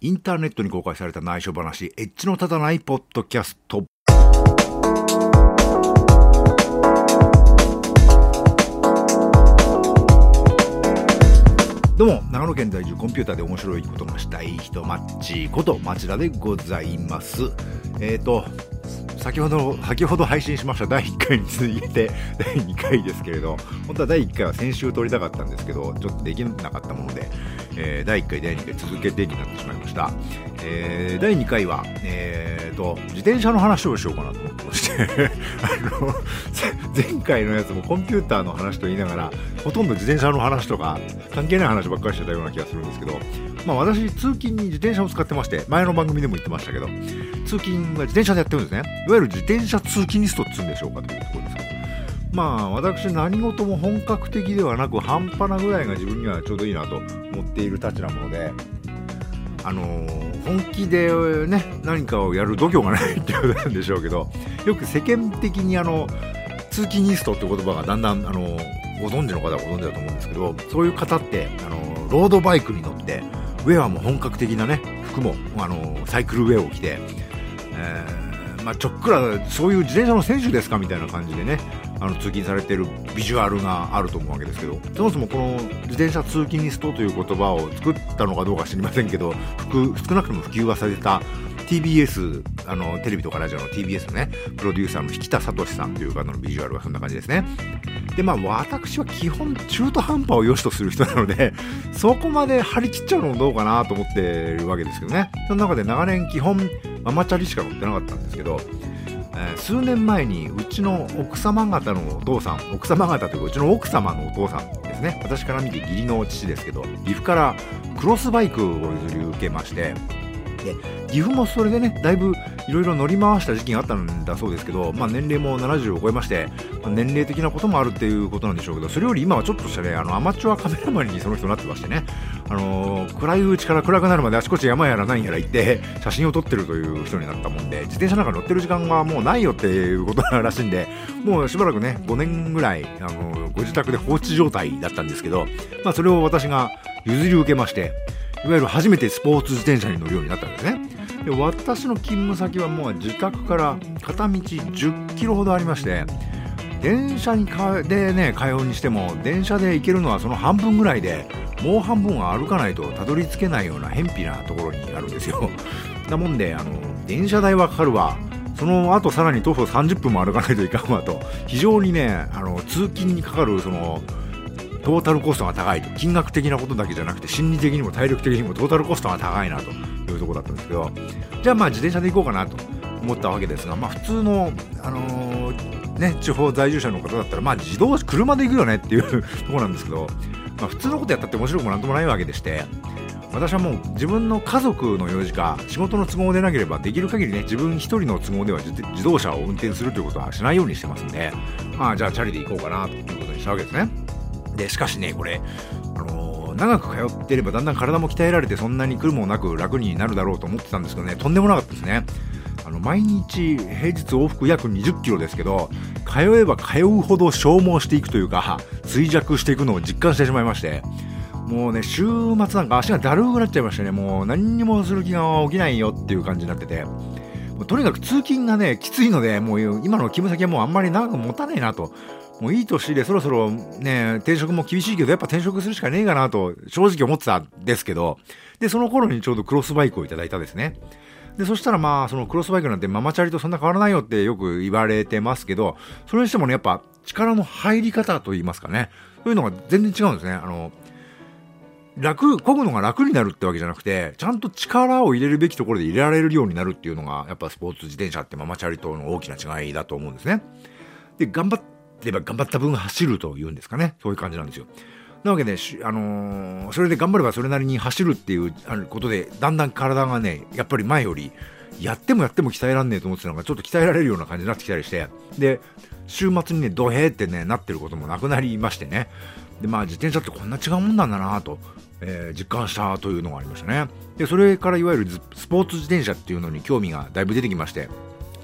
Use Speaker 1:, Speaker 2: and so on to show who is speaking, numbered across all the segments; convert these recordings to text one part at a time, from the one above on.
Speaker 1: インターネットに公開された内緒話、エッジの立たないポッドキャスト。どうも、長野県在住コンピューターで面白いことがしたい人マッチこと町田でございます。えっ、ー、と、先ほど、先ほど配信しました第1回に続いて第2回ですけれど、本当は第1回は先週撮りたかったんですけど、ちょっとできなかったもので、えー、第1回、第2回続けてになってしまいました。えー、第2回は、えーと、自転車の話をしようかなと思ってまして あの、前回のやつもコンピューターの話と言いながら、ほとんど自転車の話とか、関係ない話ばっかりしてたような気がするんですけど、まあ私、通勤に自転車を使ってまして、前の番組でも言ってましたけど、通勤は自転車でやってるんですね。いわゆる自転車通勤リストって言うんでしょうかというところですけど。まあ私何事も本格的ではなく半端なぐらいが自分にはちょうどいいなと思っているたちなもので、あのー、本気でね何かをやる度胸がないってことなんでしょうけどよく世間的にあの通勤リストって言葉がだんだんあのご存知の方はご存知だと思うんですけどそういう方ってあのロードバイクに乗ってウェアも本格的なね服もあのサイクルウェアを着て、えー、まあ、ちょっくらそういう自転車の選手ですかみたいな感じでねあの通勤されてるビジュアルがあると思うわけですけどそもそもこの自転車通勤リストという言葉を作ったのかどうか知りませんけど少なくとも普及はされた TBS あのテレビとかラジオの TBS のねプロデューサーの引田聡さんという方のビジュアルはそんな感じですね。でまあ私は基本中途半端を良しとする人なので そこまで張り切っちゃうのもどうかなと思ってるわけですけどね。その中で長年基本ママチャリしか乗ってなかったんですけど数年前にうちの奥様方のお父さん奥様方というかうちの奥様のお父さんですね。私から見て義理の父ですけど岐阜からクロスバイクを譲り受けましてで岐阜もそれでねだいぶいろいろ乗り回した時期があったんだそうですけど、まあ、年齢も70を超えまして、まあ、年齢的なこともあるっていうことなんでしょうけどそれより今はちょっとしたねあのアマチュアカメラマンにその人なってましてね、あのー、暗いうちから暗くなるまであちこち山やら何やら行って写真を撮ってるという人になったもんで自転車なんか乗ってる時間はもうないよっていうことらしいんでもうしばらくね5年ぐらい、あのー、ご自宅で放置状態だったんですけど、まあ、それを私が譲り受けましていわゆる初めてスポーツ自転車に乗るようになったんですね。で私の勤務先はもう自宅から片道10キロほどありまして電車にかでね通うにしても電車で行けるのはその半分ぐらいでもう半分は歩かないとたどり着けないような偏僻なところにあるんですよ。なもんであの電車代はかかるわ。その後さらに徒歩30分も歩かないといかんわと。非常にねあの通勤にかかるそのトータルコストが高いと。金額的なことだけじゃなくて心理的にも体力的にもトータルコストが高いなというところだったんですけど。じゃあまあ自転車で行こうかなと。思ったわけですが、まあ、普通の、あのー、ね、地方在住者の方だったら、まあ、自動車で行くよねっていう ところなんですけど、まあ、普通のことやったって面白くもなんともないわけでして私はもう自分の家族の用事か仕事の都合でなければできる限りね自分一人の都合では自動車を運転するということはしないようにしてますんで、まあ、じゃあチャリで行こうかなということにしたわけですね。でしかしねこれあの、長く通っていればだんだん体も鍛えられてそんなに来るもなく楽になるだろうと思ってたんですけどねとんでもなかったですね。あの毎日平日往復約20キロですけど通えば通うほど消耗していくというか衰弱していくのを実感してしまいましてもうね週末なんか足がだるくなっちゃいましてねもう何にもする気が起きないよっていう感じになっててとにかく通勤がねきついのでもう今の勤務先はもうあんまり長く持たないなともういい年でそろそろね、転職も厳しいけど、やっぱ転職するしかねえかなと正直思ってたんですけど、で、その頃にちょうどクロスバイクをいただいたですね。で、そしたらまあ、そのクロスバイクなんてママチャリとそんな変わらないよってよく言われてますけど、それにしてもね、やっぱ力の入り方といいますかね、そういうのが全然違うんですね。あの、楽、漕ぐのが楽になるってわけじゃなくて、ちゃんと力を入れるべきところで入れられるようになるっていうのが、やっぱスポーツ自転車ってママチャリとの大きな違いだと思うんですね。で、頑張ってれば頑張った分走るというんですかね。そういう感じなんですよ。なわけで、あのー、それで頑張ればそれなりに走るっていうことで、だんだん体がね、やっぱり前より、やってもやっても鍛えらんねえと思ってたのが、ちょっと鍛えられるような感じになってきたりして、で、週末にね、ドヘーってね、なってることもなくなりましてね。で、まあ自転車ってこんな違うもんなんだなと、えー、実感したというのがありましたね。で、それからいわゆるスポーツ自転車っていうのに興味がだいぶ出てきまして、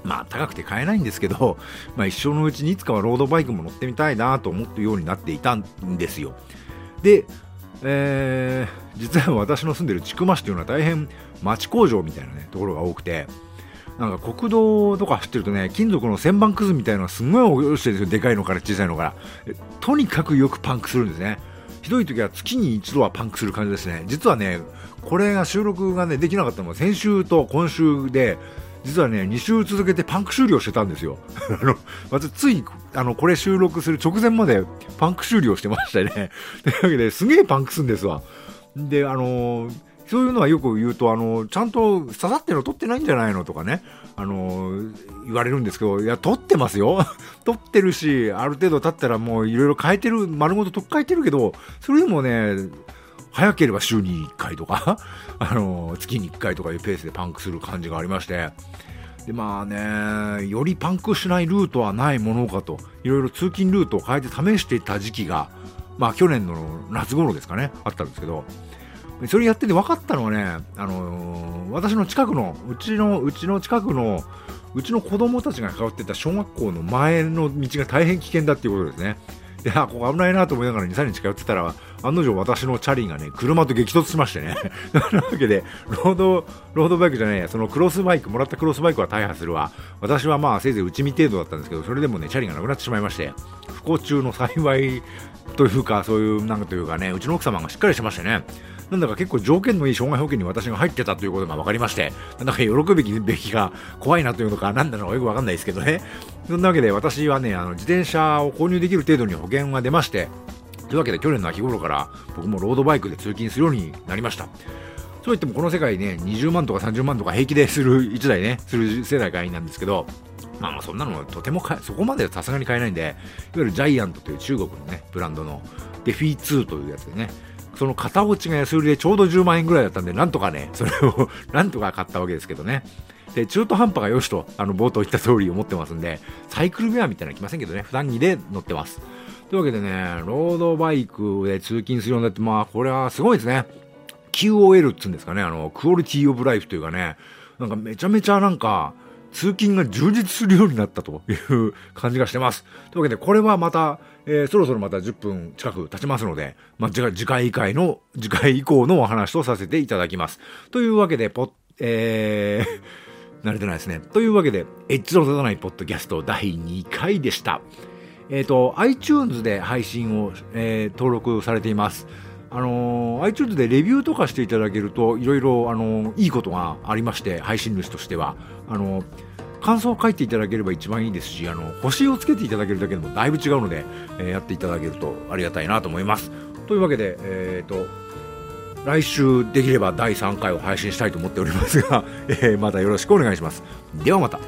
Speaker 1: まあ高くて買えないんですけど、まあ一生のうちにいつかはロードバイクも乗ってみたいなと思ってようになっていたんですよ。で、えー、実は私の住んでる千曲市というのは大変町工場みたいなねところが多くてなんか国道とか走ってるとね金属の旋盤くずみたいなのがすごい落ちてるんですよ。でかいのから小さいのから。とにかくよくパンクするんですね。ひどい時は月に一度はパンクする感じですね。実はねこれが収録がねできなかったのは先週と今週で実はね2週続けてパンク修理をしてたんですよ。あの私ついあのこれ収録する直前までパンク修理をしてましたね。というわけですげえパンクすんですわ。であのーそういうのはよく言うと、あの、ちゃんと刺さってるの取ってないんじゃないのとかね、あの、言われるんですけど、いや、取ってますよ。取ってるし、ある程度経ったらもういろいろ変えてる、丸ごと取っ替えてるけど、それでもね、早ければ週に1回とか、あの、月に1回とかいうペースでパンクする感じがありまして、で、まあね、よりパンクしないルートはないものかと、いろいろ通勤ルートを変えて試していた時期が、まあ去年の夏頃ですかね、あったんですけど、それやってて分かったのはね、あのー、私の近くの、うちの、うちの近くの、うちの子供たちが通ってた小学校の前の道が大変危険だっていうことですね。で、あ、ここ危ないなと思いながら2、3日通ってたら、案の定私のチャリがね、車と激突しましてね。なわけで、ロード、ロードバイクじゃないや、そのクロスバイク、もらったクロスバイクは大破するわ。私はまあせいぜい内見程度だったんですけど、それでもね、チャリがなくなってしまいまして、幸中の幸いというか、そういう、なんかというかね、うちの奥様がしっかりしてましてね、なんだか結構条件のいい障害保険に私が入ってたということが分かりまして、なんだか喜ぶべきべきが怖いなというのか、なんだろうよく分かんないですけどね。そんなわけで私はね、あの自転車を購入できる程度に保険が出まして、というわけで去年の秋頃から僕もロードバイクで通勤するようになりました。そう言ってもこの世界ね、20万とか30万とか平気でする1台ね、する世代会員なんですけど、まあまあそんなのとてもそこまではさすがに買えないんで、いわゆるジャイアントという中国のね、ブランドのデフィー2というやつでね、その片落ちが安売りでちょうど10万円ぐらいだったんで、なんとかね、それを なんとか買ったわけですけどね。で、中途半端が良しと、あの、冒頭言った通り思ってますんで、サイクルウェアみたいなの来ませんけどね、普段着で乗ってます。というわけでね、ロードバイクで通勤するようになって、まあ、これはすごいですね。QOL って言うんですかね、あの、クオリティオブライフというかね、なんかめちゃめちゃなんか、通勤が充実するようになったという感じがしてます。というわけで、これはまた、えー、そろそろまた10分近く経ちますので、まあ、次回以降の、次回以降のお話とさせていただきます。というわけで、ポえー、慣れてないですね。というわけで、エッジの立たないポッドキャスト第2回でした。えっ、ー、と、iTunes で配信を、えー、登録されています。あの、iTunes でレビューとかしていただけると、いろいろ、あの、いいことがありまして、配信主としては。あの感想を書いていただければ一番いいですし、あの、星をつけていただけるだけでもだいぶ違うので、えー、やっていただけるとありがたいなと思います。というわけで、えっ、ー、と、来週できれば第3回を配信したいと思っておりますが、えー、またよろしくお願いします。ではまた。